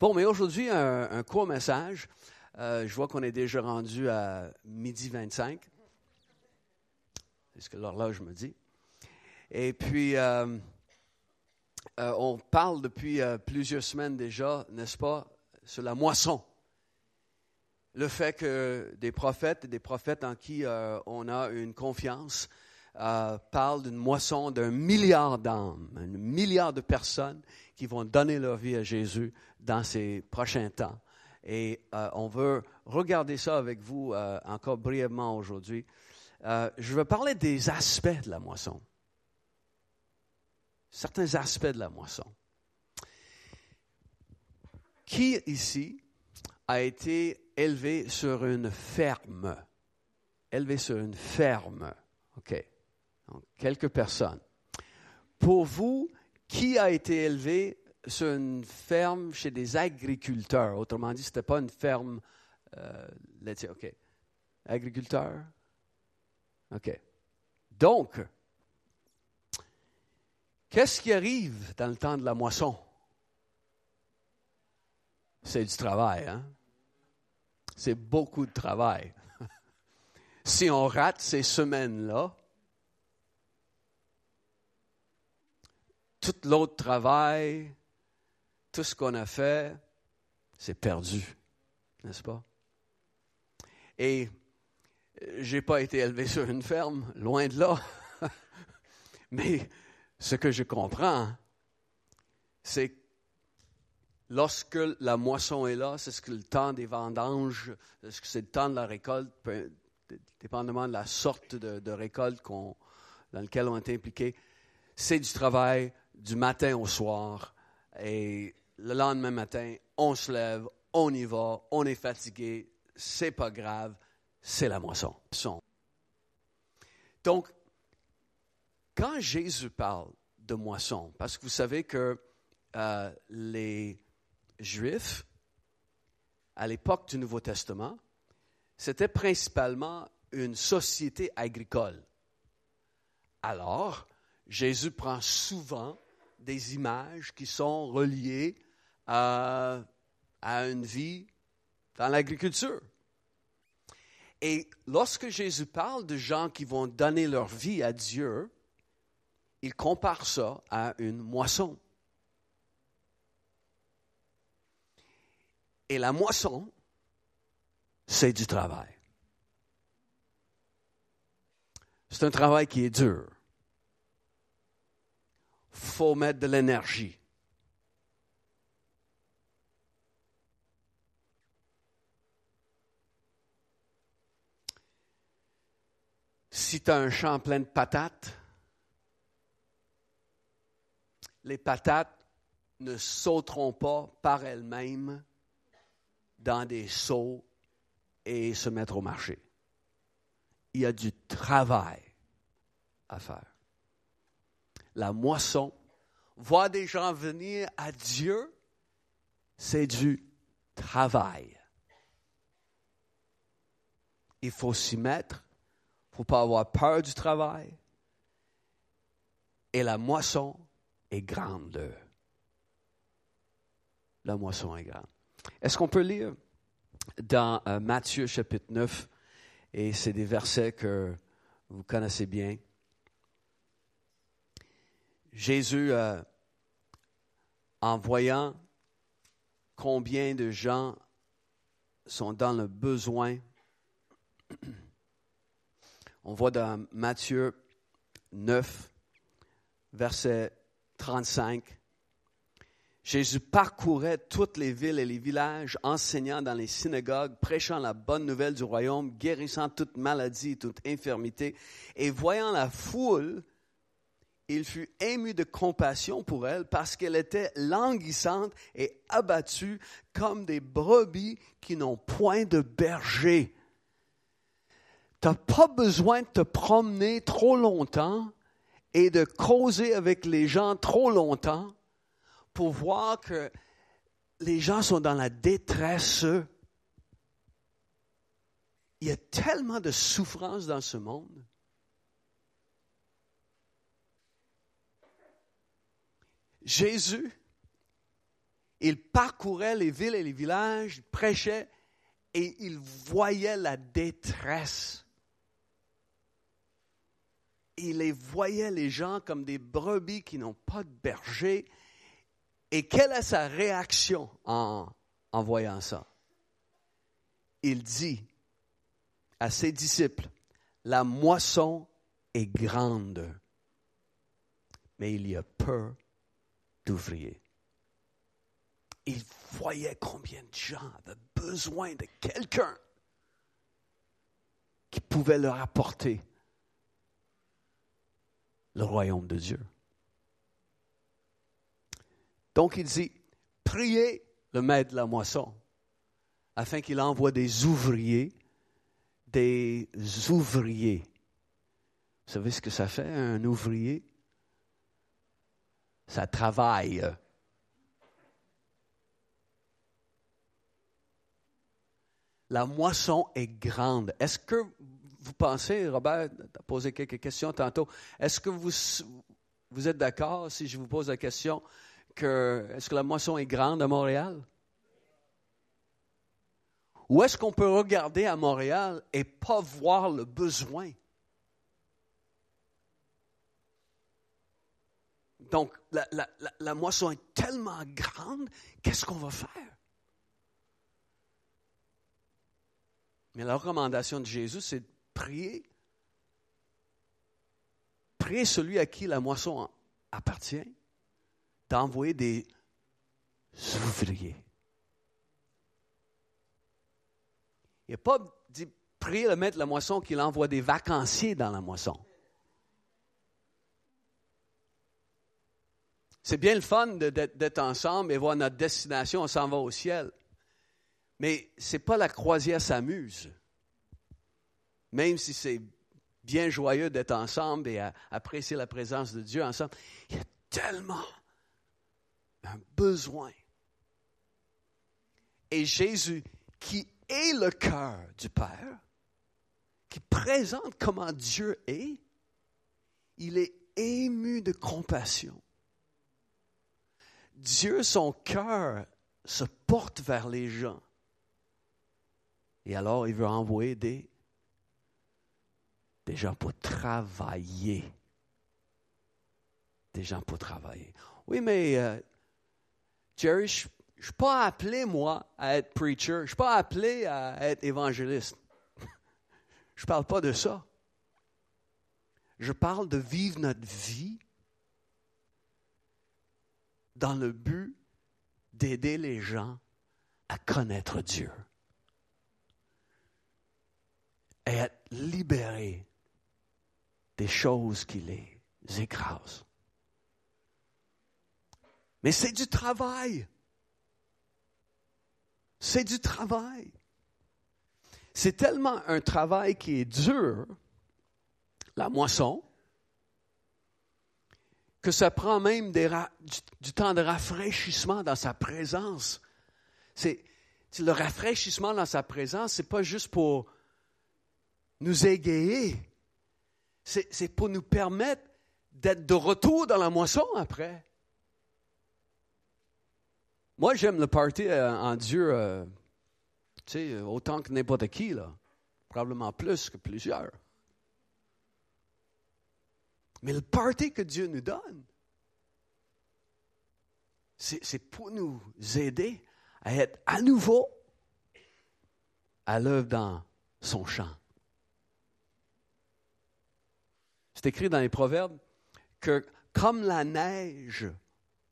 Bon, mais aujourd'hui, un, court message. Euh, je vois qu'on est déjà rendu à midi 25. C'est ce que l'horloge me dit? Et puis, euh, euh, on parle depuis plusieurs semaines déjà, n'est-ce pas, sur la moisson. Le fait que des prophètes, des prophètes en qui on a une confiance, parlent d'une moisson d'un milliard d'âmes, un milliard de personnes qui vont donner leur vie à Jésus dans ces prochains temps. Et euh, on veut regarder ça avec vous euh, encore brièvement aujourd'hui. Euh, je veux parler des aspects de la moisson. Certains aspects de la moisson. Qui ici a été élevé sur une ferme? Élevé sur une ferme. Quelques personnes. Pour vous, qui a été élevé sur une ferme chez des agriculteurs? Autrement dit, ce n'était pas une ferme euh, laitière. OK. Agriculteur? OK. Donc, qu'est-ce qui arrive dans le temps de la moisson? C'est du travail, hein? C'est beaucoup de travail. si on rate ces semaines-là, tout l'autre travail, tout ce qu'on a fait, c'est perdu, n'est-ce pas? Et euh, j'ai pas été élevé sur une ferme, loin de là. Mais ce que je comprends, c'est lorsque la moisson est là, c'est ce que le temps des vendanges, que c'est le temps de la récolte, dépendamment de la sorte de, récolte dans laquelle on est impliqué, c'est du travail du matin au soir. Et le lendemain matin, on se lève, on y va, on est fatigué, c'est pas grave, c'est la moisson. Donc, quand Jésus parle de moisson, parce que vous savez que euh, les Juifs, à l'époque du Nouveau Testament, c'était principalement une société agricole. Alors, Jésus prend souvent des images qui sont reliées à, une vie dans l'agriculture. Et lorsque Jésus parle de gens qui vont donner leur vie à Dieu, il compare ça à une moisson. Et la moisson, c'est du travail. C'est un travail qui est dur. Faut mettre de l'énergie. si tu as un champ plein de patates, les patates ne sauteront pas par elles-mêmes dans des seaux et se mettre au marché. Il y a du travail à faire. La moisson, voir des gens venir à Dieu, c'est du travail. Il faut s'y mettre faut pas avoir peur du travail. Et la moisson est grande. La moisson est grande. Est-ce qu'on peut lire dans euh, Matthieu chapitre 9, et c'est des versets que vous connaissez bien. Jésus, euh, en voyant combien de gens sont dans le besoin, On voit dans Matthieu 9, verset 35. Jésus parcourait toutes les villes et les villages, enseignant dans les synagogues, prêchant la bonne nouvelle du royaume, guérissant toute maladie et toute infirmité. Et voyant la foule, il fut ému de compassion pour elle parce qu'elle était languissante et abattue comme des brebis qui n'ont point de berger. Tu n'as pas besoin de te promener trop longtemps et de causer avec les gens trop longtemps pour voir que les gens sont dans la détresse. Il y a tellement de souffrance dans ce monde. Jésus, il parcourait les villes et les villages, il prêchait et il voyait la détresse. Il les voyait, les gens, comme des brebis qui n'ont pas de berger. Et quelle est sa réaction en, voyant ça? Il dit à ses disciples, la moisson est grande, mais il y a peu d'ouvriers. Il voyait combien de gens avaient besoin de quelqu'un qui pouvait leur apporter le royaume de Dieu. Donc il dit, priez le maître de la moisson afin qu'il envoie des ouvriers, des ouvriers. Vous savez ce que ça fait, un ouvrier? Ça travaille. La moisson est grande. Est-ce que vous pensez, Robert a posé quelques questions tantôt, est-ce que vous, vous êtes d'accord si je vous pose la question que est-ce que la moisson est grande à Montréal? Ou est-ce qu'on peut regarder à Montréal et pas voir le besoin? Donc, la, moisson est tellement grande, qu'est-ce qu'on va faire? Mais la recommandation de Jésus, c'est de prier. Prier celui à qui la moisson appartient, d'envoyer des ouvriers. Il n'a pas dit prier le maître de la moisson qu'il envoie des vacanciers dans la moisson. C'est bien le fun d'être ensemble et voir notre destination, on s'en va au ciel. Mais ce n'est pas la croisière s'amuse. Même si c'est bien joyeux d'être ensemble et apprécier la présence de Dieu ensemble, il y a tellement un besoin. Et Jésus, qui est le cœur du Père, qui présente comment Dieu est, il est ému de compassion. Dieu, son cœur se porte vers les gens. Et alors, il veut envoyer des, gens pour travailler. Des gens pour travailler. Oui, mais euh, Jerry, je ne suis pas appelé, moi, à être preacher. Je ne suis pas appelé à être évangéliste. je ne parle pas de ça. Je parle de vivre notre vie dans le but d'aider les gens à connaître Dieu et être libérés des choses qui les écrasent. Mais c'est du travail. C'est du travail. C'est tellement un travail qui est dur, la moisson, que ça prend même du, temps de rafraîchissement dans sa présence. C'est le rafraîchissement dans sa présence, c'est pas juste pour nous égayer. C'est pour nous permettre d'être de retour dans la moisson après. Moi, j'aime le party euh, en Dieu, euh, tu sais, autant que n'importe qui, là. Probablement plus que plusieurs. Mais le party que Dieu nous donne, c'est pour nous aider à être à nouveau à l'œuvre dans son champ. C'est écrit dans les Proverbes que comme la neige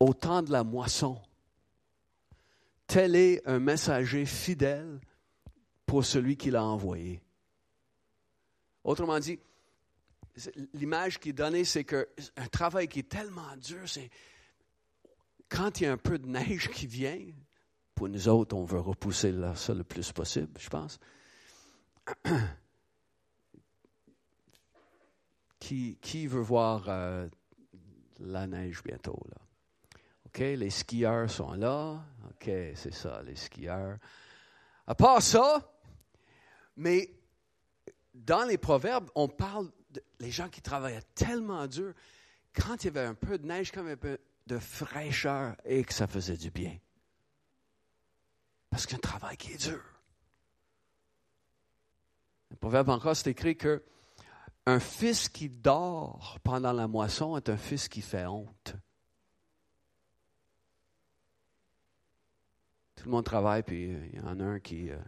au temps de la moisson, tel est un messager fidèle pour celui qui l'a envoyé. Autrement dit, l'image qui est donnée, c'est qu'un travail qui est tellement dur, c'est quand il y a un peu de neige qui vient, pour nous autres, on veut repousser ça le plus possible, je pense. Qui, veut voir euh, la neige bientôt? Là? OK, les skieurs sont là. OK, c'est ça, les skieurs. À part ça, mais dans les proverbes, on parle des gens qui travaillaient tellement dur. Quand il y avait un peu de neige, comme un peu de fraîcheur, et que ça faisait du bien. Parce qu'il travail qui est dur. Le proverbe encore, c'est écrit que un fils qui dort pendant la moisson est un fils qui fait honte. Tout le monde travaille, puis il y en a un qui euh,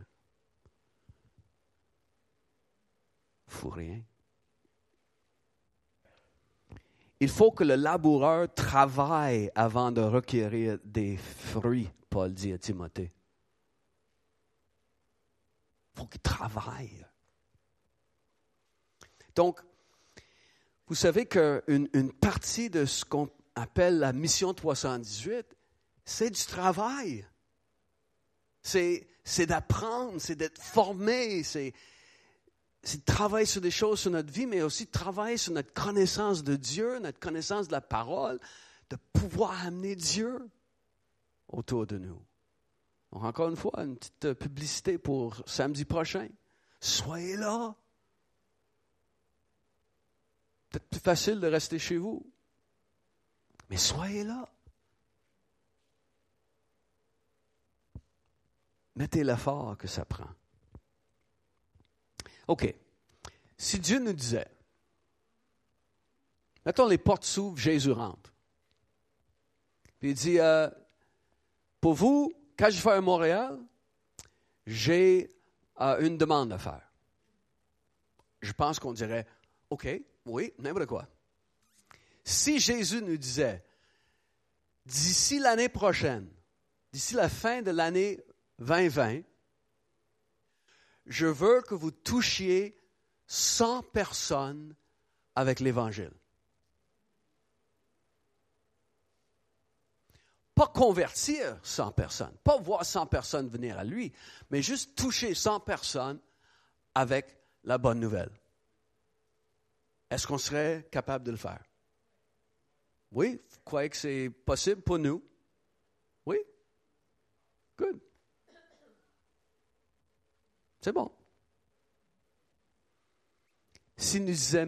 fout rien. Il faut que le laboureur travaille avant de requérir des fruits, Paul dit à Timothée. Il faut qu'il travaille. Donc, vous savez qu'une une partie de ce qu'on appelle la mission 318, c'est du travail. C'est d'apprendre, c'est d'être formé, c'est de travailler sur des choses sur notre vie, mais aussi de travailler sur notre connaissance de Dieu, notre connaissance de la parole, de pouvoir amener Dieu autour de nous. Encore une fois, une petite publicité pour samedi prochain. Soyez là peut-être plus facile de rester chez vous. Mais soyez là. Mettez l'effort que ça prend. OK. Si Dieu nous disait, mettons les portes s'ouvrent, Jésus rentre. Puis il dit, euh, pour vous, quand je fais à Montréal, j'ai euh, une demande à faire. Je pense qu'on dirait, OK, oui, n'importe quoi. Si Jésus nous disait, d'ici l'année prochaine, d'ici la fin de l'année 2020, je veux que vous touchiez 100 personnes avec l'Évangile. Pas convertir 100 personnes, pas voir 100 personnes venir à lui, mais juste toucher 100 personnes avec la bonne nouvelle. Est-ce qu'on serait capable de le faire? Oui? Vous croyez que c'est possible pour nous? Oui? Good. C'est bon. S'il nous disait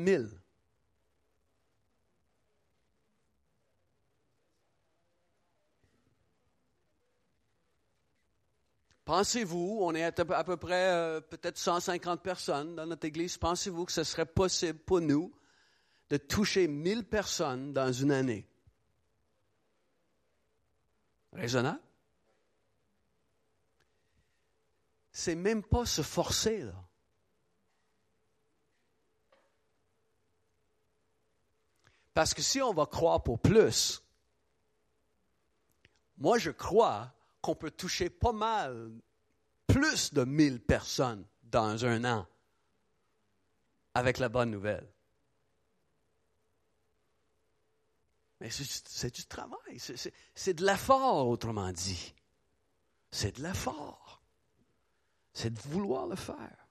Pensez-vous, on est à peu près euh, peut-être 150 personnes dans notre église, pensez-vous que ce serait possible pour nous de toucher 1000 personnes dans une année? Raisonnable? C'est même pas se forcer, là. Parce que si on va croire pour plus, moi je crois qu'on peut toucher pas mal, plus de 1000 personnes dans un an avec la bonne nouvelle. Mais c'est du travail, c'est de l'effort, autrement dit. C'est de l'effort. C'est de vouloir le faire.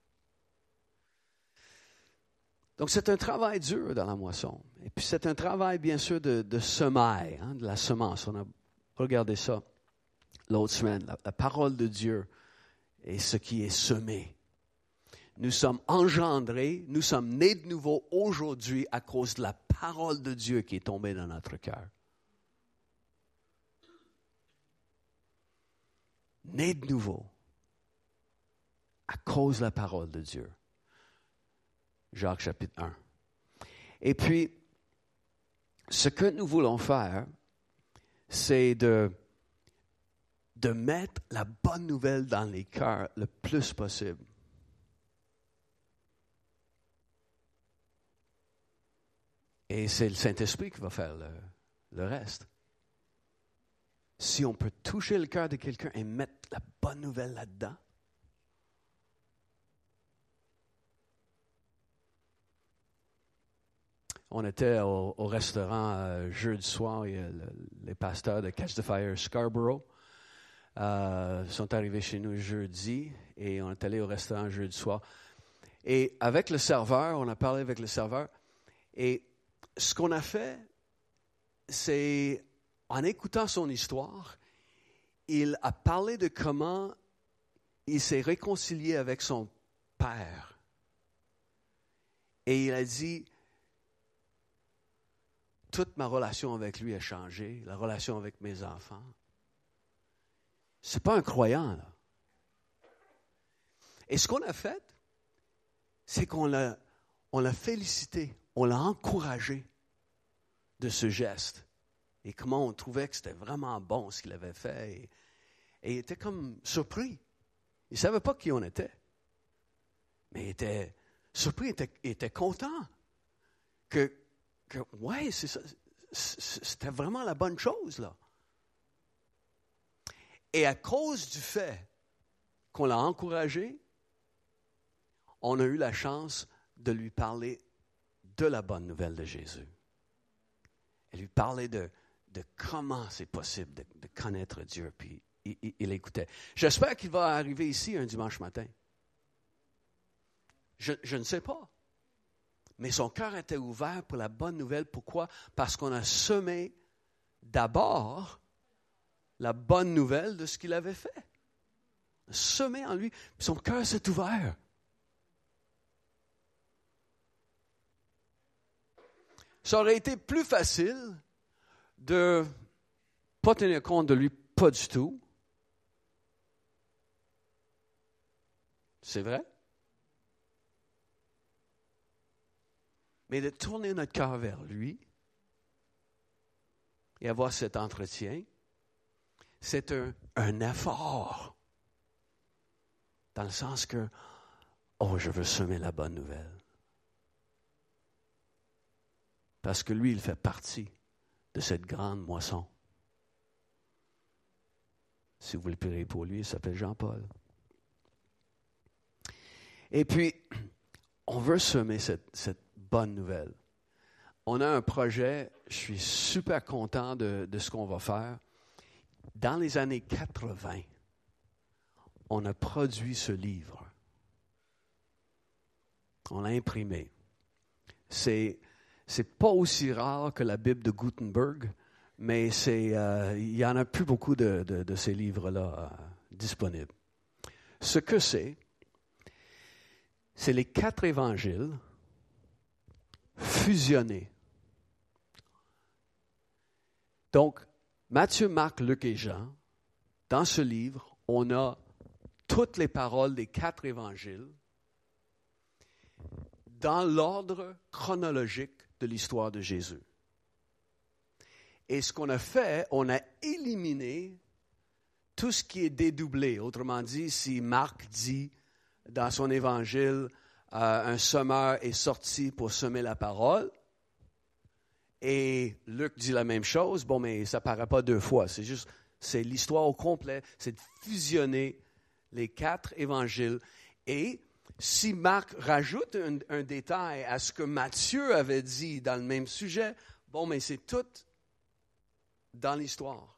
Donc c'est un travail dur dans la moisson. Et puis c'est un travail, bien sûr, de, de semaille, hein, de la semence. On a regardé ça l'autre semaine, la, parole de Dieu est ce qui est semé. Nous sommes engendrés, nous sommes nés de nouveau aujourd'hui à cause de la parole de Dieu qui est tombée dans notre cœur. Nés de nouveau à cause de la parole de Dieu. Jacques chapitre 1. Et puis, ce que nous voulons faire, c'est de de mettre la bonne nouvelle dans les cœurs le plus possible. Et c'est le Saint-Esprit qui va faire le, reste. Si on peut toucher le cœur de quelqu'un et mettre la bonne nouvelle là-dedans, On était au, restaurant euh, jeudi soir, les pasteurs de Catch the Fire Scarborough euh, sont arrivés chez nous jeudi et on est allé au restaurant jeudi soir. Et avec le serveur, on a parlé avec le serveur. Et ce qu'on a fait, c'est en écoutant son histoire, il a parlé de comment il s'est réconcilié avec son père. Et il a dit, toute ma relation avec lui a changé, la relation avec mes enfants. C'est pas un croyant, là. Et ce qu'on a fait, c'est qu'on l'a, félicité, on l'a encouragé de ce geste. Et comment on trouvait que c'était vraiment bon ce qu'il avait fait. Et, et il était comme surpris. Il ne savait pas qui on était. Mais il était surpris, il était, il était content. Que, que ouais, c'est ça, c'était vraiment la bonne chose, là. Et à cause du fait qu'on l'a encouragé, on a eu la chance de lui parler de la bonne nouvelle de Jésus. Et lui parler de, de comment c'est possible de, connaître Dieu. Puis il, il écoutait. J'espère qu'il va arriver ici un dimanche matin. Je, je, ne sais pas. Mais son cœur était ouvert pour la bonne nouvelle. Pourquoi? Parce qu'on a semé d'abord la bonne nouvelle de ce qu'il avait fait. Semé en lui, son cœur s'est ouvert. Ça aurait été plus facile de pas tenir compte de lui, pas du tout. C'est vrai? Mais de tourner notre cœur vers lui et avoir cet entretien, c'est un, un, effort. Dans le sens que, oh, je veux semer la bonne nouvelle. Parce que lui, il fait partie de cette grande moisson. Si vous le priez pour lui, il s'appelle Jean-Paul. Et puis, on veut semer cette, bonne nouvelle. On a un projet, je suis super content de, ce qu'on va faire. Dans les années 80, on a produit ce livre. On l'a imprimé. C'est c'est pas aussi rare que la Bible de Gutenberg, mais euh, il y en a plus beaucoup de, de, ces livres-là euh, disponibles. Ce que c'est, c'est les quatre évangiles fusionnés. Donc, Matthieu, Marc, Luc et Jean, dans ce livre, on a toutes les paroles des quatre évangiles dans l'ordre chronologique de l'histoire de Jésus. Et ce qu'on a fait, on a éliminé tout ce qui est dédoublé. Autrement dit, si Marc dit dans son évangile, un semeur est sorti pour semer la parole, et Luc dit la même chose, bon, mais ça ne paraît pas deux fois. C'est juste, c'est l'histoire au complet, c'est de fusionner les quatre évangiles. Et si Marc rajoute un, détail à ce que Matthieu avait dit dans le même sujet, bon, mais c'est tout dans l'histoire.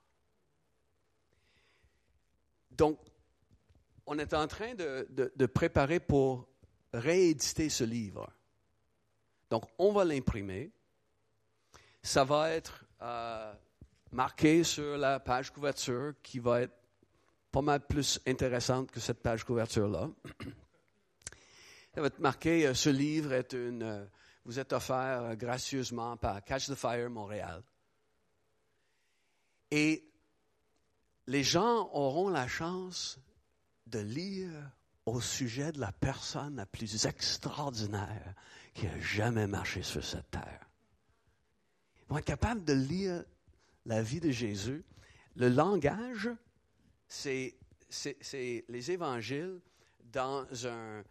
Donc, on est en train de, préparer pour rééditer ce livre. Donc, on va l'imprimer. Ça va être euh, marqué sur la page couverture qui va être pas mal plus intéressante que cette page couverture-là. Ça va être marqué, euh, ce livre est une, euh, vous êtes offert gracieusement par Catch the Fire Montréal. Et les gens auront la chance de lire au sujet de la personne la plus extraordinaire qui a jamais marché sur cette terre. Ils vont être capables de lire la vie de Jésus. Le langage, c'est les évangiles dans un,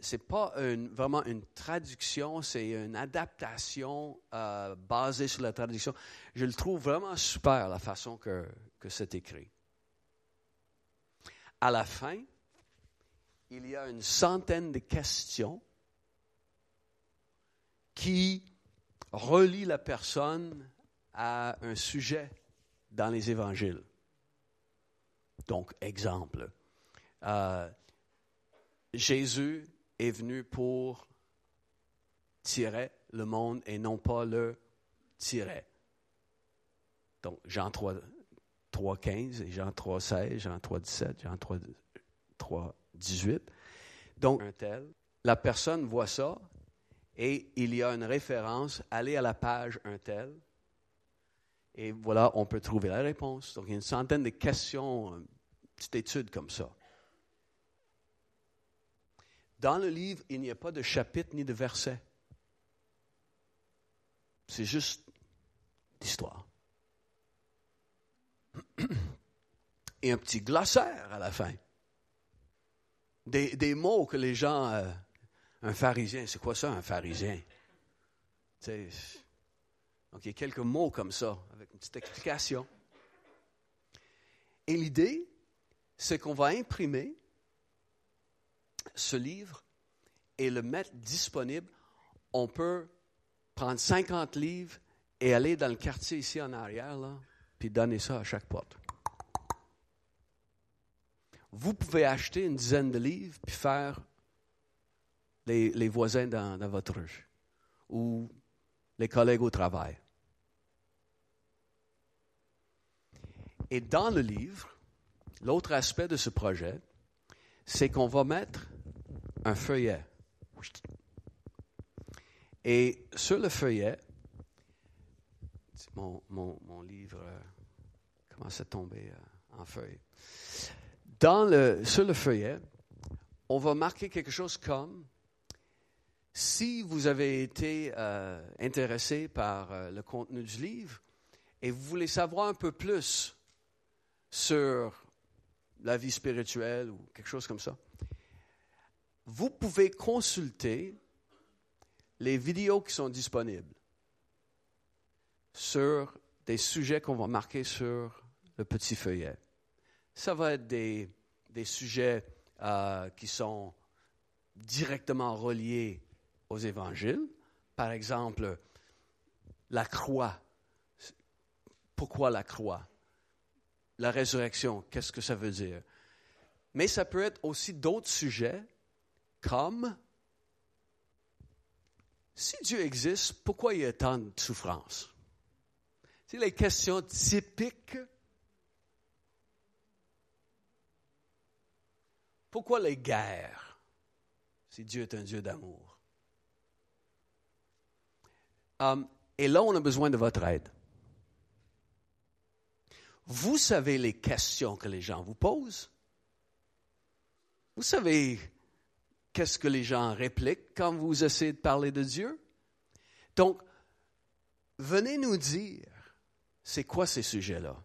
c'est pas vraiment une traduction, c'est une adaptation euh, basée sur la traduction. Je le trouve vraiment super la façon que, que c'est écrit. À la fin, il y a une centaine de questions qui relient la personne à un sujet dans les évangiles. Donc, exemple, euh, Jésus est venu pour tirer le monde et non pas le tirer. Donc, Jean 3, 3 15 et Jean 3, 16, Jean 3, 17, Jean 3, 3 18. Donc, un tel, la personne voit ça et il y a une référence, allez à la page un tel, et voilà, on peut trouver la réponse. Donc, il y a une centaine de questions, une petite étude comme ça. Dans le livre, il n'y a pas de chapitre ni de verset. C'est juste l'histoire. Et un petit glossaire à la fin. Des, mots que les gens... Euh, un pharisien, c'est quoi ça, un pharisien? donc, il y a quelques mots comme ça, avec une petite explication. Et l'idée, c'est qu'on va imprimer ce livre et le mettre disponible. On peut prendre 50 livres et aller dans le quartier ici en arrière, là, puis donner ça à chaque porte. Vous pouvez acheter une dizaine de livres puis faire les, voisins dans, dans, votre rue ou les collègues au travail. Et dans le livre, l'autre aspect de ce projet, c'est qu'on va mettre un feuillet. Et sur le feuillet, mon, mon, livre euh, commence à tomber euh, en feuille. Sur le feuillet, on va marquer quelque chose comme si vous avez été euh, intéressé par le contenu du livre et vous voulez savoir un peu plus sur la vie spirituelle ou quelque chose comme ça, vous pouvez consulter les vidéos qui sont disponibles sur des sujets qu'on va marquer sur le petit feuillet. Ça va être des, des sujets euh, qui sont directement reliés aux évangiles. Par exemple, la croix. Pourquoi la croix? La résurrection, qu'est-ce que ça veut dire? Mais ça peut être aussi d'autres sujets comme si Dieu existe, pourquoi il y a tant de souffrance? C'est les questions typiques. Pourquoi les guerres si Dieu est un Dieu d'amour? Um, et là, on a besoin de votre aide. Vous savez les questions que les gens vous posent. Vous savez qu'est-ce que les gens répliquent quand vous essayez de parler de Dieu. Donc, venez nous dire, c'est quoi ces sujets-là?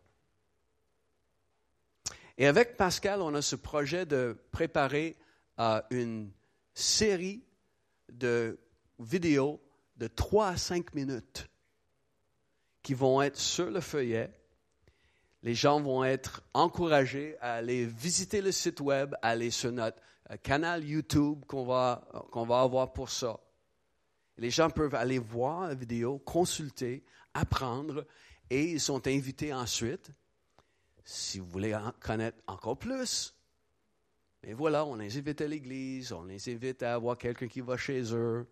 Et avec Pascal, on a ce projet de préparer euh, une série de vidéos de 3 à 5 minutes qui vont être sur le feuillet. Les gens vont être encouragés à aller visiter le site web, à aller sur notre canal YouTube qu'on va, qu'on va avoir pour ça. Les gens peuvent aller voir la vidéo, consulter, apprendre, et ils sont invités ensuite, si vous voulez en connaître encore plus. Mais voilà, on les invite à l'église, on les invite à avoir quelqu'un qui va chez eux.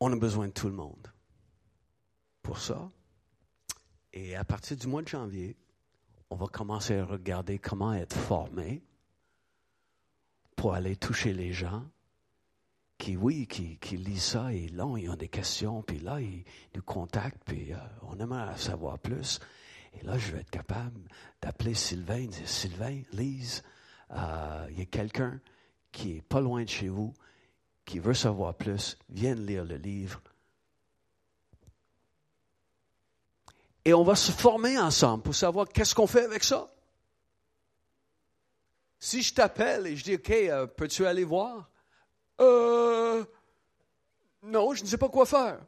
On a besoin de tout le monde pour ça. Et à partir du mois de janvier, on va commencer à regarder comment être formé pour aller toucher les gens qui, oui, qui, qui lisent ça et là, ils ont des questions, puis là, ils nous contactent, puis euh, on aimerait savoir plus. Et là, je vais être capable d'appeler Sylvain, de dire, Sylvain, Lise, euh, il y a quelqu'un qui est pas loin de chez vous, qui veut savoir plus, vienne lire le livre. Et on va se former ensemble pour savoir qu'est-ce qu'on fait avec ça. Si je t'appelle et je dis, OK, euh, peux-tu aller voir? Euh, non, je ne sais pas quoi faire.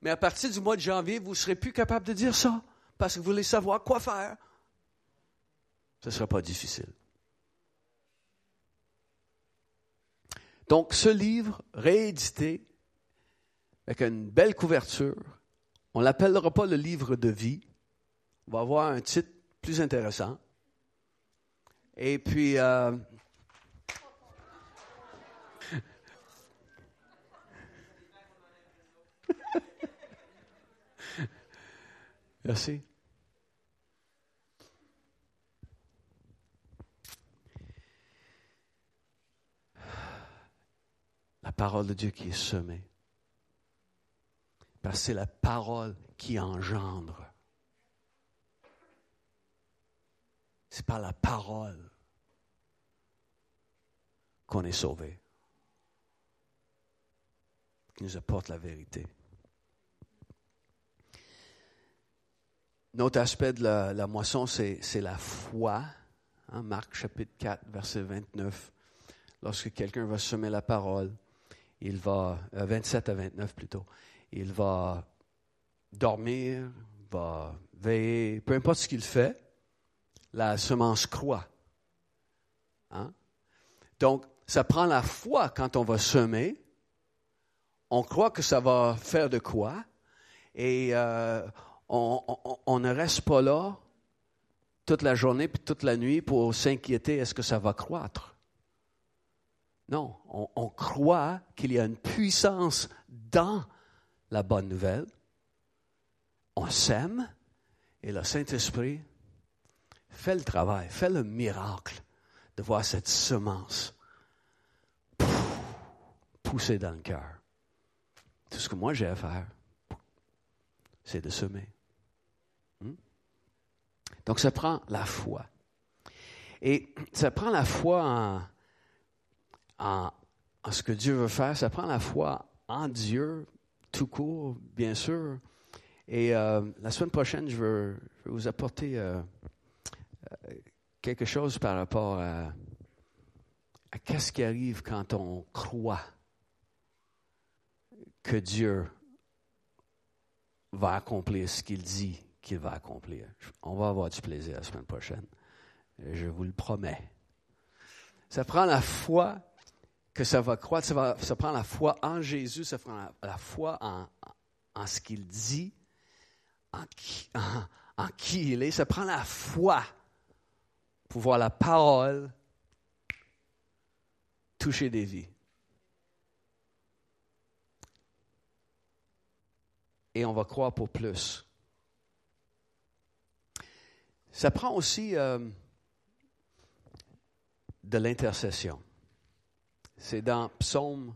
Mais à partir du mois de janvier, vous ne serez plus capable de dire ça parce que vous voulez savoir quoi faire. Ce ne sera pas difficile. Donc, ce livre réédité avec une belle couverture, on ne l'appellera pas le livre de vie. On va avoir un titre plus intéressant. Et puis, euh, Merci. La parole de Dieu qui est semée Parce que c'est la parole qui engendre. C'est par la parole qu'on est sauvé, qui nous apporte la vérité. Notre aspect de la, moisson, c'est la foi. Hein, Marc chapitre 4, verset 29. Lorsque quelqu'un va semer la parole, il va, 27 euh, à 29 plutôt, il va dormir, va veiller, peu importe ce qu'il fait, la semence croît. Hein? Donc, ça prend la foi quand on va semer. On croit que ça va faire de quoi. Et euh, on, ne reste pas là toute la journée puis toute la nuit pour s'inquiéter est-ce que ça va croître? Non, on, croit qu'il y a une puissance dans la bonne nouvelle. On sème et le Saint-Esprit fait le travail, fait le miracle de voir cette semence pousser dans le cœur. Tout ce que moi j'ai à faire, c'est de semer. Donc, ça prend la foi. Et ça prend la foi en, ce que Dieu veut faire. Ça prend la foi en Dieu, tout court, bien sûr. Et euh, la semaine prochaine, je veux, vous apporter euh, euh, quelque chose par rapport à, à qu'est-ce qui arrive quand on croit que Dieu va accomplir ce qu'il dit qu'il va accomplir. On va avoir du plaisir la semaine prochaine. Je vous le promets. Ça prend la foi que ça va croître, ça, prend la foi en Jésus, ça prend la, foi en, ce qu'il dit, en qui, en qui il est. Ça prend la foi pour voir la parole toucher des vies. Et on va croire pour plus. Ça prend aussi euh, de l'intercession. C'est dans Psaume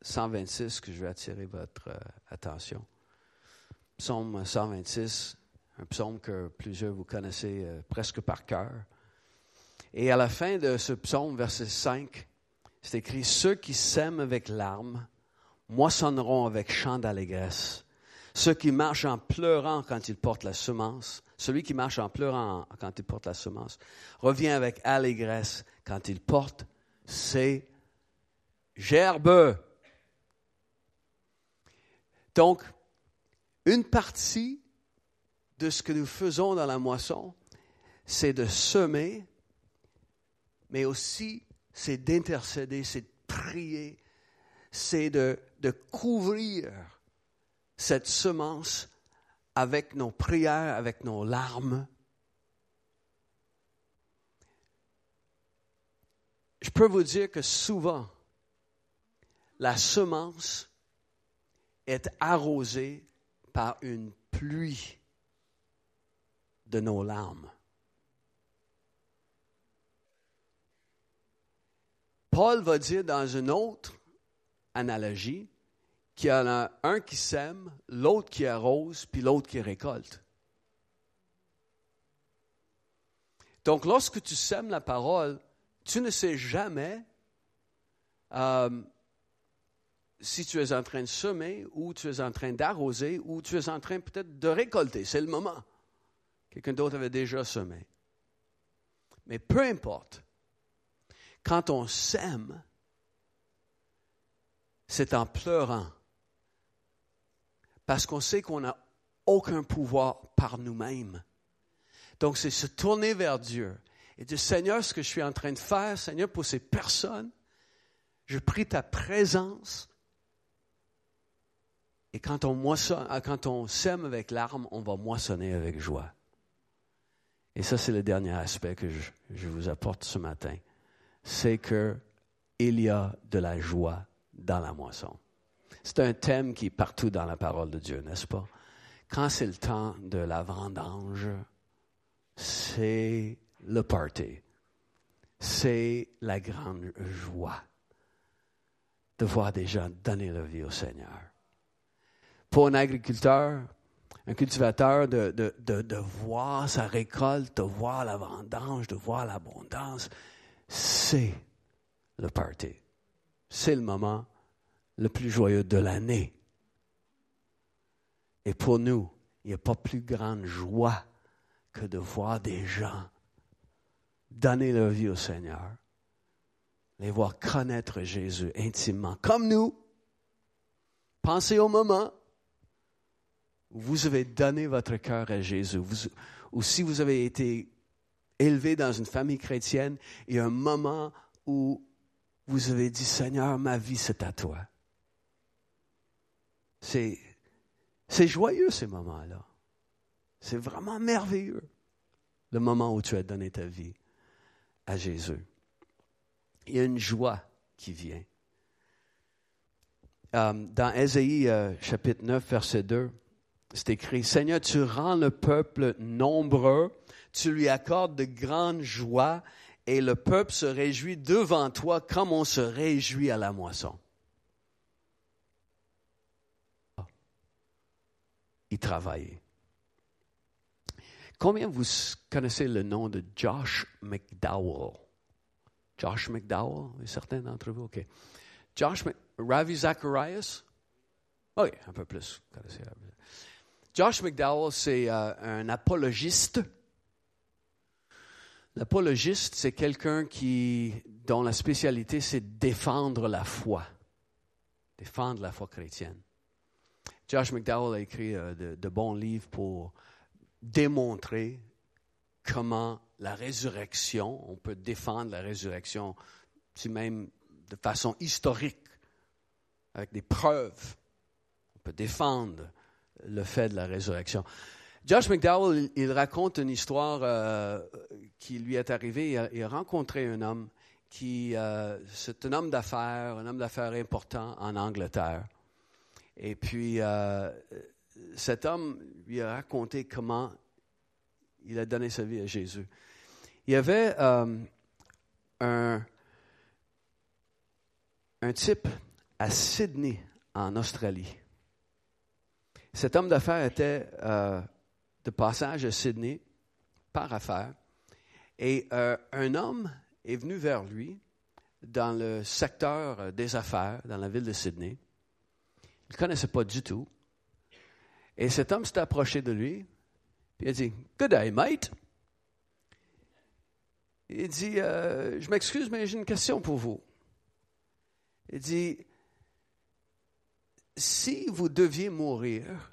126 que je vais attirer votre euh, attention. Psaume 126, un psaume que plusieurs vous connaissez euh, presque par cœur. Et à la fin de ce psaume, verset 5, c'est écrit Ceux qui sèment avec larmes moissonneront avec chant d'allégresse. Ceux qui marchent en pleurant quand ils portent la semence celui qui marche en pleurant quand il porte la semence revient avec allégresse quand il porte ses gerbes. Donc, une partie de ce que nous faisons dans la moisson, c'est de semer, mais aussi c'est d'intercéder, c'est de prier, c'est de, de couvrir cette semence avec nos prières, avec nos larmes. Je peux vous dire que souvent, la semence est arrosée par une pluie de nos larmes. Paul va dire dans une autre analogie qu'il y en a un qui sème, l'autre qui arrose, puis l'autre qui récolte. Donc, lorsque tu sèmes la parole, tu ne sais jamais euh, si tu es en train de semer ou tu es en train d'arroser ou tu es en train peut-être de récolter. C'est le moment. Quelqu'un d'autre avait déjà semé. Mais peu importe, quand on sème, c'est en pleurant parce qu'on sait qu'on n'a aucun pouvoir par nous-mêmes. Donc, c'est se tourner vers Dieu et dire, Seigneur, ce que je suis en train de faire, Seigneur, pour ces personnes, je prie ta présence. Et quand on, ah, sème avec larmes, on va moissonner avec joie. Et ça, c'est le dernier aspect que je, je vous apporte ce matin. C'est qu'il y a de la joie dans la moisson. C'est un thème qui est partout dans la parole de Dieu, n'est-ce pas? Quand c'est le temps de la vendange, c'est le party. C'est la grande joie de voir des gens donner leur vie au Seigneur. pour un agriculteur, un cultivateur, de, voir sa récolte, de voir la vendange, de voir l'abondance, c'est le party. C'est le moment le plus joyeux de l'année. Et pour nous, il n'y a pas plus grande joie que de voir des gens donner leur vie au Seigneur, les voir connaître Jésus intimement, comme nous. Pensez au moment où vous avez donné votre cœur à Jésus, ou si vous avez été élevé dans une famille chrétienne, il y a un moment où vous avez dit, Seigneur, ma vie, c'est à toi. C'est, joyeux ces moments-là. C'est vraiment merveilleux, le moment où tu as donné ta vie à Jésus. Il y a une joie qui vient. Euh, dans Ésaïe euh, chapitre 9, verset 2, c'est écrit, Seigneur, tu rends le peuple nombreux, tu lui accordes de grandes joies, et le peuple se réjouit devant toi comme on se réjouit à la moisson. Il travaillait. Combien vous connaissez le nom de Josh McDowell? Josh McDowell, certains d'entre vous, OK. Josh, Ravi Zacharias? Oui, un peu plus. Josh McDowell, c'est euh, un apologiste. L'apologiste, c'est quelqu'un qui, dont la spécialité, c'est défendre la foi. Défendre la foi chrétienne. Josh McDowell a écrit euh, de, bons livres pour démontrer comment la résurrection, on peut défendre la résurrection, si même de façon historique, avec des preuves. On peut défendre le fait de la résurrection. Josh McDowell, il, raconte une histoire euh, qui lui est arrivée. Il a, rencontré un homme qui, euh, c'est un homme d'affaires, un homme d'affaires important en Angleterre. Et puis, euh, cet homme lui a raconté comment il a donné sa vie à Jésus. Il y avait un, un type à Sydney, en Australie. Cet homme d'affaires était euh, de passage à Sydney par affaire. Et euh, un homme est venu vers lui dans le secteur des affaires, dans la ville de Sydney. Ne connaissait pas du tout. Et cet homme s'est approché de lui, il a dit Good day, mate. Il dit euh, Je m'excuse, mais j'ai une question pour vous. Il dit si vous deviez mourir,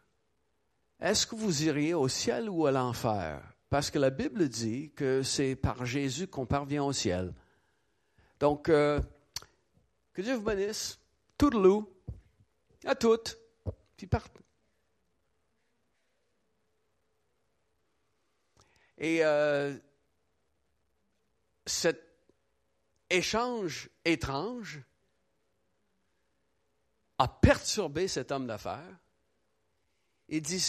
est-ce que vous iriez au ciel ou à l'enfer? Parce que la Bible dit que c'est par Jésus qu'on parvient au ciel. Donc, euh, que Dieu vous bénisse. loup, À toutes. Puis partent. Et euh, cet échange étrange a perturbé cet homme d'affaires. Il dit,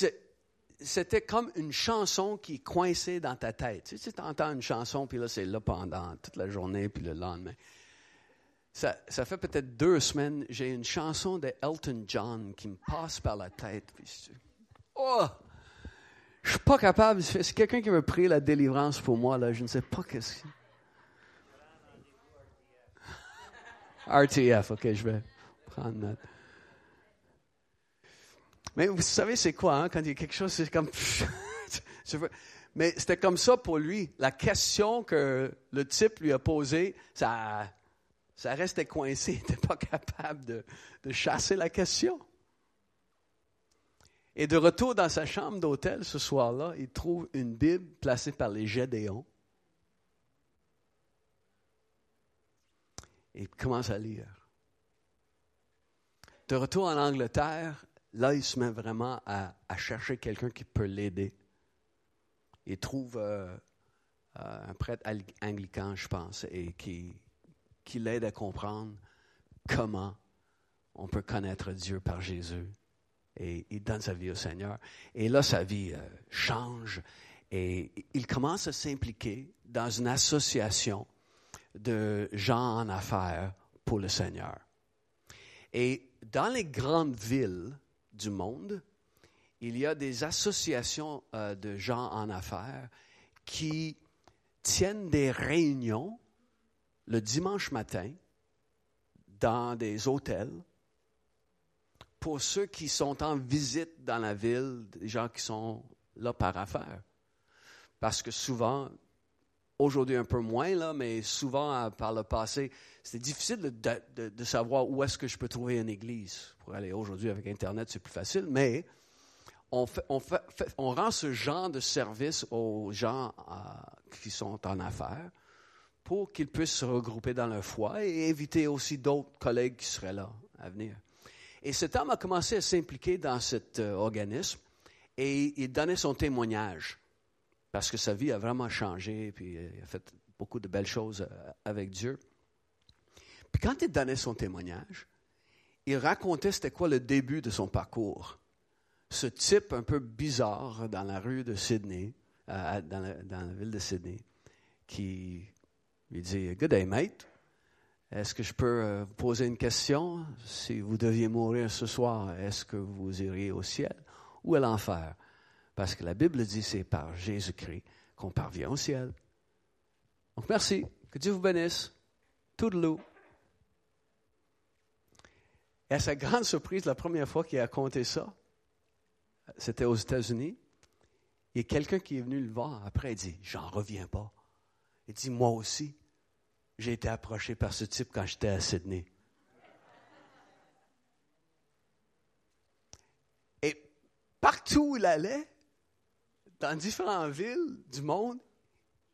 c'était comme une chanson qui coinçait dans ta tête. Tu sais, tu entends une chanson, puis là, c'est là pendant toute la journée, puis le lendemain. Ça, fait peut-être deux semaines, j'ai une chanson de Elton John qui me passe par la tête. Puis, oh! Je suis pas capable. C'est quelqu'un qui veut prier la délivrance pour moi, là. Je ne sais pas qu'est-ce que... RTF, OK, je vais prendre note. Mais vous savez, c'est quoi, hein, quand il y a quelque chose, c'est comme. Mais c'était comme ça pour lui. La question que le type lui a posée, ça, ça restait coincé. Il n'était pas capable de, chasser la question. Et de retour dans sa chambre d'hôtel ce soir-là, il trouve une Bible placée par les Gédéons. Et il commence à lire. De retour en Angleterre, là, il se met vraiment à, chercher quelqu'un qui peut l'aider. Il trouve euh, euh, un prêtre anglican, je pense, et qui, qui l'aide à comprendre comment on peut connaître Dieu par Jésus. Et il donne sa vie au Seigneur. Et là, sa vie euh, change et il commence à s'impliquer dans une association de gens en affaires pour le Seigneur. Et dans les grandes villes, du monde, il y a des associations euh, de gens en affaires qui tiennent des réunions le dimanche matin dans des hôtels pour ceux qui sont en visite dans la ville, des gens qui sont là par affaires. Parce que souvent, aujourd'hui un peu moins, là, mais souvent par le passé, c'était difficile de, savoir où est-ce que je peux trouver une église. Pour aller aujourd'hui avec Internet, c'est plus facile, mais on, rend ce genre de service aux gens euh, qui sont en affaires pour qu'ils puissent se regrouper dans leur foi et éviter aussi d'autres collègues qui seraient là à venir. Et cet homme a commencé à s'impliquer dans cet euh, organisme et il donnait son témoignage parce que sa vie a vraiment changé, puis il a fait beaucoup de belles choses euh, avec Dieu. Puis quand il donnait son témoignage, il racontait c'était quoi le début de son parcours. Ce type un peu bizarre dans la rue de Sydney, euh, dans, la, ville de Sydney, qui lui dit Good day, mate. Est-ce que je peux euh, vous poser une question? Si vous deviez mourir ce soir, est-ce que vous iriez au ciel ou à l'enfer? Parce que la Bible dit c'est par Jésus-Christ qu'on parvient au ciel. Donc merci. Que Dieu vous bénisse. Tout de l'eau. Et à sa grande surprise, la première fois qu'il a compté ça, c'était aux États-Unis. Il y a quelqu'un qui est venu le voir après, il dit J'en reviens pas. Il dit Moi aussi, j'ai été approché par ce type quand j'étais à Sydney. Et partout où il allait, dans différentes villes du monde,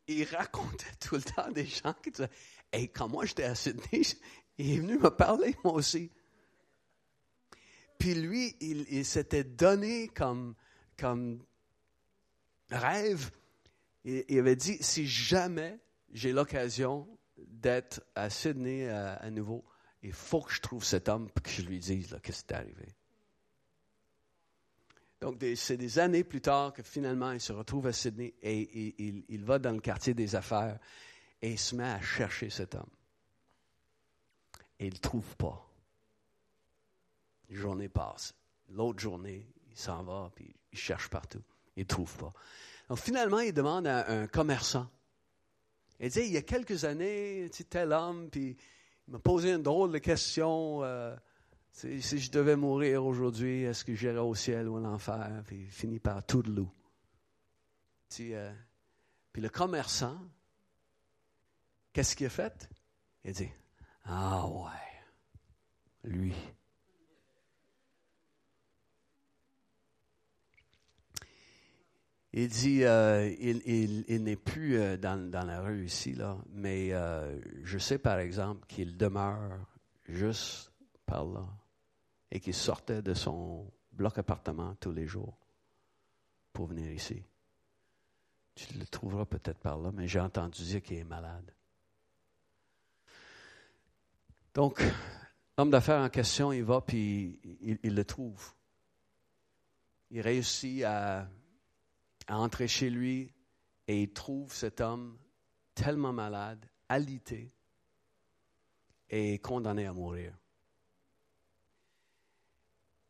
il racontait tout le temps des gens qui disaient Hey, quand moi j'étais à Sydney, il est venu me parler, moi aussi. Puis lui, il, s'était donné comme, comme rêve. Il, il, avait dit si jamais j'ai l'occasion d'être à Sydney à, nouveau, il faut que je trouve cet homme et que je lui dise qu'est-ce qui est arrivé. Donc, c'est des années plus tard que finalement, il se retrouve à Sydney et il, va dans le quartier des affaires et il se met à chercher cet homme. Et il ne trouve pas. Une journée passe. L'autre journée, il s'en va, puis il cherche partout. Il ne trouve pas. Donc, finalement, il demande à un commerçant. Il dit, il y a quelques années, tel homme, puis il m'a posé une drôle de question. Euh, si, je devais mourir aujourd'hui, est-ce que j'irais au ciel ou à l'enfer? Puis il finit par tout de loup. Euh, puis le commerçant, qu'est-ce qu'il a fait? Il a dit, ah ouais, lui. Il dit, euh, il, n'est plus euh, dans, la rue ici, mais je sais par exemple qu'il demeure juste par là et qui sortait de son bloc appartement tous les jours pour venir ici. Tu le trouveras peut-être par là, mais j'ai entendu dire qu'il est malade. Donc, l'homme d'affaires en question, il va puis il, le trouve. Il réussit à, à, entrer chez lui et il trouve cet homme tellement malade, alité et condamné à mourir.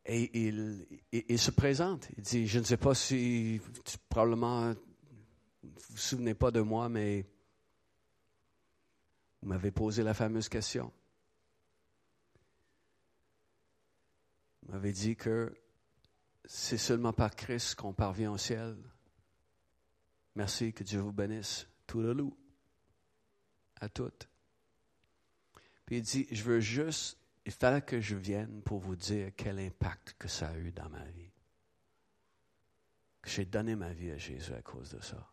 Et il, se présente. Il dit, je ne sais pas si, probablement, vous ne vous souvenez pas de moi, mais vous m'avez posé la fameuse question. Vous m'avez dit que c'est seulement par Christ qu'on parvient au ciel. Merci, que Dieu vous bénisse. Tout le loup. À toutes. Puis il dit, je veux juste il fallait que je vienne pour vous dire quel impact que ça a eu dans ma vie. J'ai donné ma vie à Jésus à cause de ça.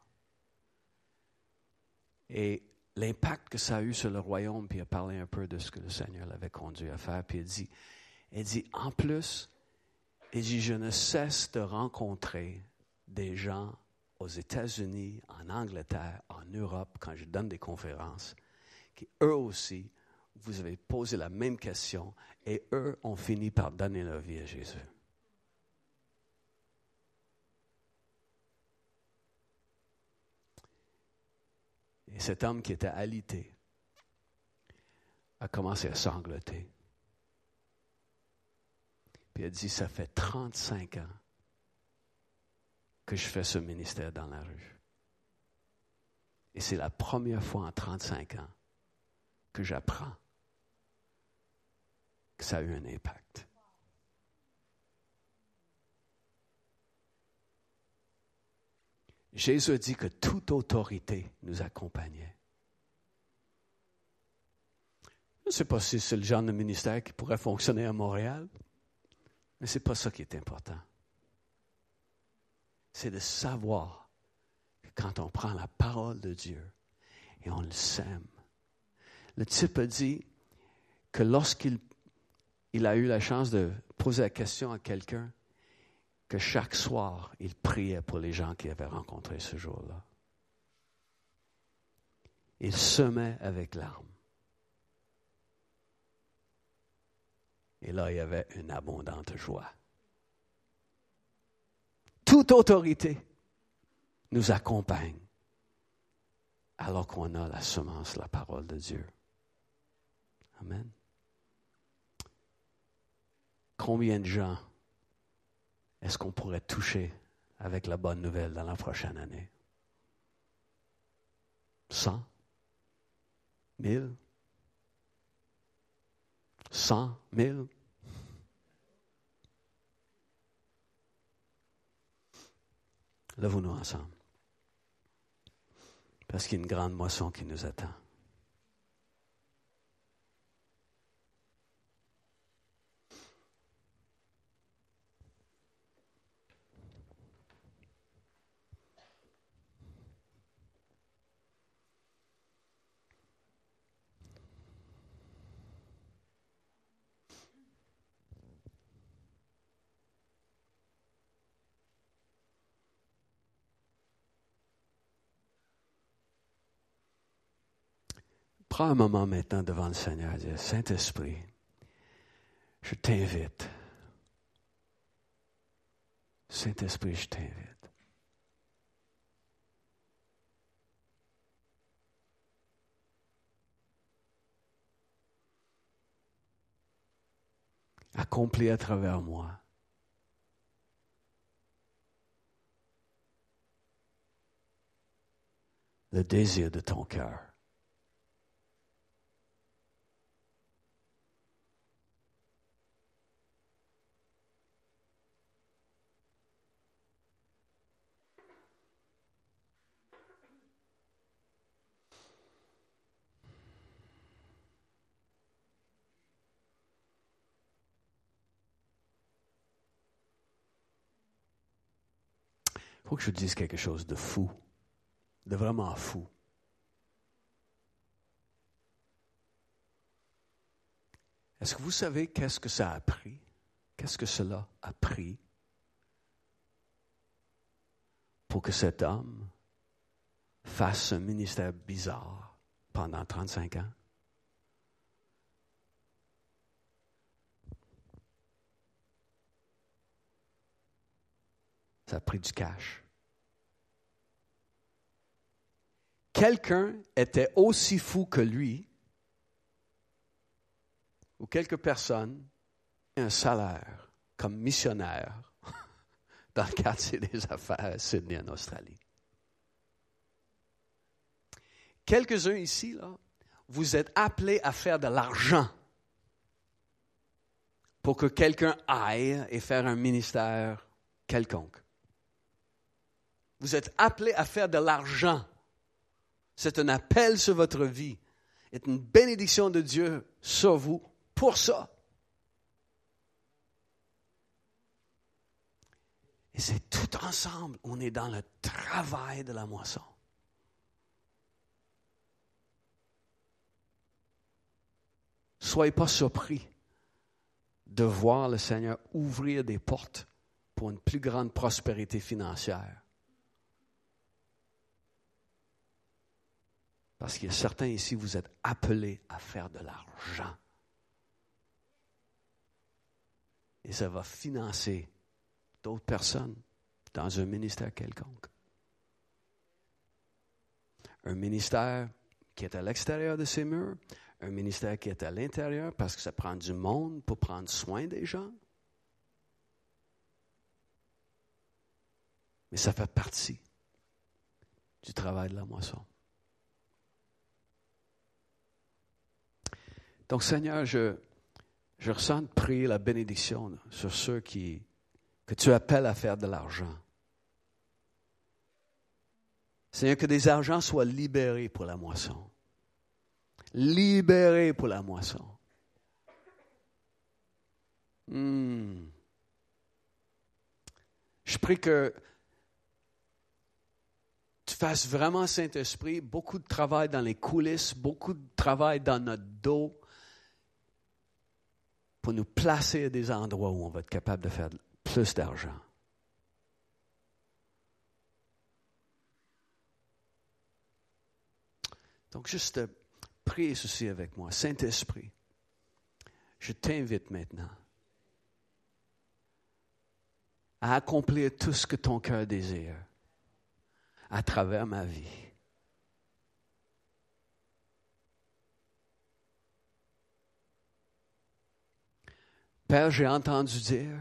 Et l'impact que ça a eu sur le royaume, puis il a parlé un peu de ce que le Seigneur l'avait conduit à faire, puis il dit, il dit, en plus, il dit, je ne cesse de rencontrer des gens aux États-Unis, en Angleterre, en Europe, quand je donne des conférences, qui eux aussi vous avez posé la même question et eux ont fini par donner leur vie à Jésus. Et cet homme qui était alité a commencé à sangloter. Puis elle dit, ça fait 35 ans que je fais ce ministère dans la rue. Et c'est la première fois en 35 ans que j'apprends que ça a eu un impact. Jésus dit que toute autorité nous accompagnait. Je ne sais pas si c'est le genre de ministère qui pourrait fonctionner à Montréal, mais ce n'est pas ça qui est important. C'est de savoir que quand on prend la parole de Dieu et on le sème, le type a dit que lorsqu'il il a eu la chance de poser la question à quelqu'un, que chaque soir, il priait pour les gens qu'il avait rencontrés ce jour-là. Il semait avec larmes. Et là, il y avait une abondante joie toute autorité nous accompagne alors qu'on a la semence, la parole de Dieu. Amen. Combien de gens est-ce qu'on pourrait toucher avec la bonne nouvelle dans la prochaine année? 100? 1000? 100? 1000? Levons-nous ensemble. Parce qu'il y a une grande moisson qui nous attend. Prends un moment maintenant devant le Seigneur et dis, Saint-Esprit, je t'invite. Saint-Esprit, je t'invite. Accomplis à travers moi. le désir de ton cœur. Il que je dise quelque chose de fou, de vraiment fou. Est-ce que vous savez qu'est-ce que ça a pris? Qu'est-ce que cela a pris pour que cet homme fasse un ministère bizarre pendant 35 ans? Ça a pris du cash. Quelqu'un était aussi fou que lui, ou quelques personnes, un salaire comme missionnaire dans le quartier des affaires à Sydney, en Australie. Quelques-uns ici, là, vous êtes appelés à faire de l'argent pour que quelqu'un aille et faire un ministère quelconque. Vous êtes appelés à faire de l'argent. C'est un appel sur votre vie. C'est une bénédiction de Dieu sur vous pour ça. Et c'est tout ensemble, on est dans le travail de la moisson. Soyez pas surpris de voir le Seigneur ouvrir des portes pour une plus grande prospérité financière. Parce qu'il y a certains ici, vous êtes appelés à faire de l'argent. Et ça va financer d'autres personnes dans un ministère quelconque. Un ministère qui est à l'extérieur de ces murs, un ministère qui est à l'intérieur parce que ça prend du monde pour prendre soin des gens. Mais ça fait partie du travail de la moisson. Donc, Seigneur, je, je ressens de prier la bénédiction sur ceux qui, que tu appelles à faire de l'argent. Seigneur, que des argents soient libérés pour la moisson. Libérés pour la moisson. Hmm. Je prie que tu fasses vraiment, Saint-Esprit, beaucoup de travail dans les coulisses, beaucoup de travail dans notre dos pour nous placer à des endroits où on va être capable de faire plus d'argent. Donc, juste prie ceci avec moi. Saint-Esprit, je t'invite maintenant à accomplir tout ce que ton cœur désire à travers ma vie. Père, j'ai entendu dire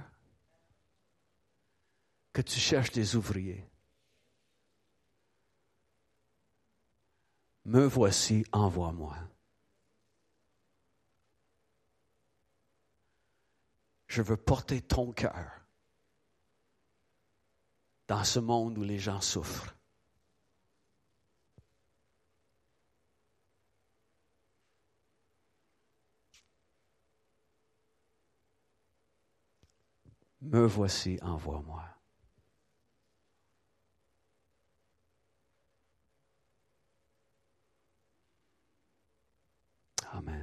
que tu cherches des ouvriers. Me voici, envoie-moi. Je veux porter ton cœur dans ce monde où les gens souffrent. Me voici, envoie-moi. Amen.